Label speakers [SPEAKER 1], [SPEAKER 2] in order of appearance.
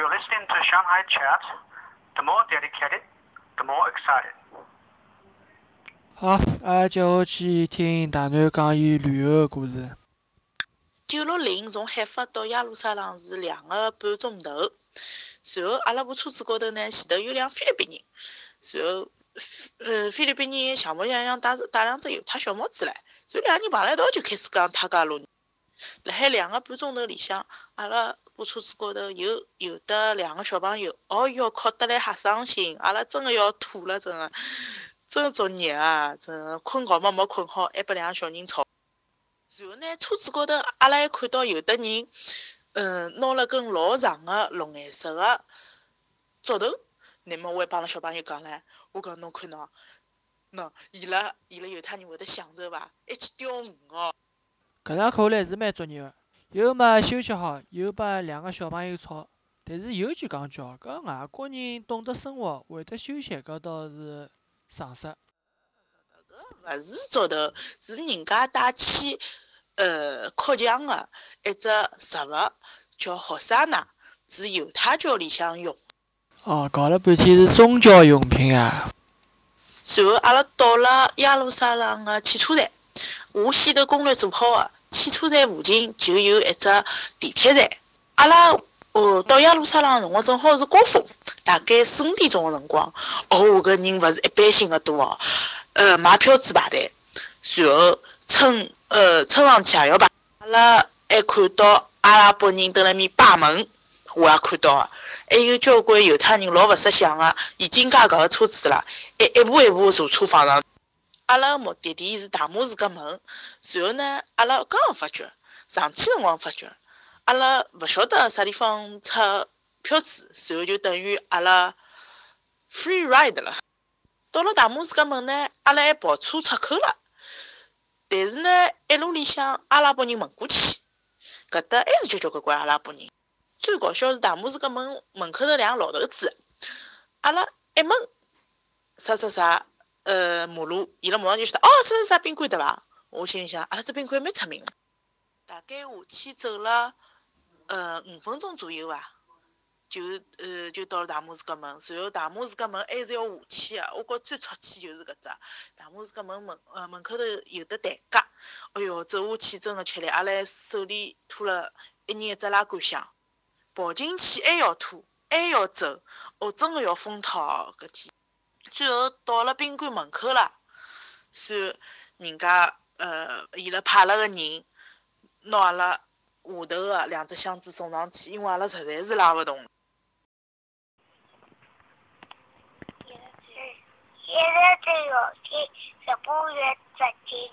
[SPEAKER 1] You're listening to Shanghai Chat. The more dedicated, the more excited.
[SPEAKER 2] 好，阿拉接下去听大南讲伊旅游个故事。
[SPEAKER 3] 九六零从海法到耶路撒冷是两个半钟头。随后，阿拉部车子高头呢，前头有辆菲律宾人。随后，呃，菲律宾人像模像样戴戴两只犹太小帽子唻。所以两个人碰了一道就开始讲他家路。辣海两个半钟头里向，阿拉部车子高头有有得两个小朋友，哦哟，哭得来瞎伤心，阿拉真个要吐了，真个，真作孽啊！真个困觉嘛没困好，还拨两个小人吵。然后呢，车子高头阿拉还看到有的人，嗯，拿了根老长个绿颜色个竹头，乃末我还帮了小朋友讲唻，我讲侬看喏，喏，伊拉伊拉犹太人会得享受伐？还去钓鱼哦。
[SPEAKER 2] 搿场看来是蛮作孽个，又没休息好，又把两个小朋友吵。但是有句讲叫，搿外国人懂得生活，会得休息，搿倒是常识。
[SPEAKER 3] 搿勿是竹头，是人家带去呃扩墙个一只植物，叫霍沙纳，是犹太教里向用。
[SPEAKER 2] 哦，搞了半天是宗教用品啊。
[SPEAKER 3] 随后阿拉到了耶路撒冷个汽车站。我先头攻略做好个，汽车站附近就有一只地铁站。阿拉哦到耶路撒冷个辰光正好是高峰，大概四五点钟个辰光。哦，搿人勿是一般性个多哦，呃，买票子排队，随后乘呃乘上去也要排。阿拉还看到阿拉伯人蹲辣面摆门，我也看到个，还有交关犹太人老勿识相个，已经加搿个车子了，一一步一步坐车放上。阿拉目的地是大马士革门，随后呢，阿拉刚刚发觉，上去辰光发觉，阿拉勿晓得啥地方出票子，随后就等于阿拉 free ride 了。到了大马士革门呢，阿拉还跑车出口了，但是呢，一路里向阿拉伯人问过去，搿搭还是交交关关阿拉伯人。最搞笑是大马士革门门口头两个老头子，阿拉一问，啥啥啥。呃，马路，伊拉马上就晓得，哦，这是啥宾馆对伐？我心里想，阿拉这宾馆蛮出名的。大概下去走了，呃，五分钟左右伐，就呃就到了大马士革门。随后大马士革门还是要下去的，我觉最出气就是搿只大马士革门门呃门口头有的台阶，哎哟，走下去真的吃力。阿拉手里拖了一人一只拉杆箱，跑进去还要拖，还要走，哦，真的要疯套搿天。最后到了宾馆门口了，算人家呃，伊拉派了个人拿阿拉下头的两只箱子送上去，因为阿拉实在是拉勿动。
[SPEAKER 4] 现在只有去十八月十七。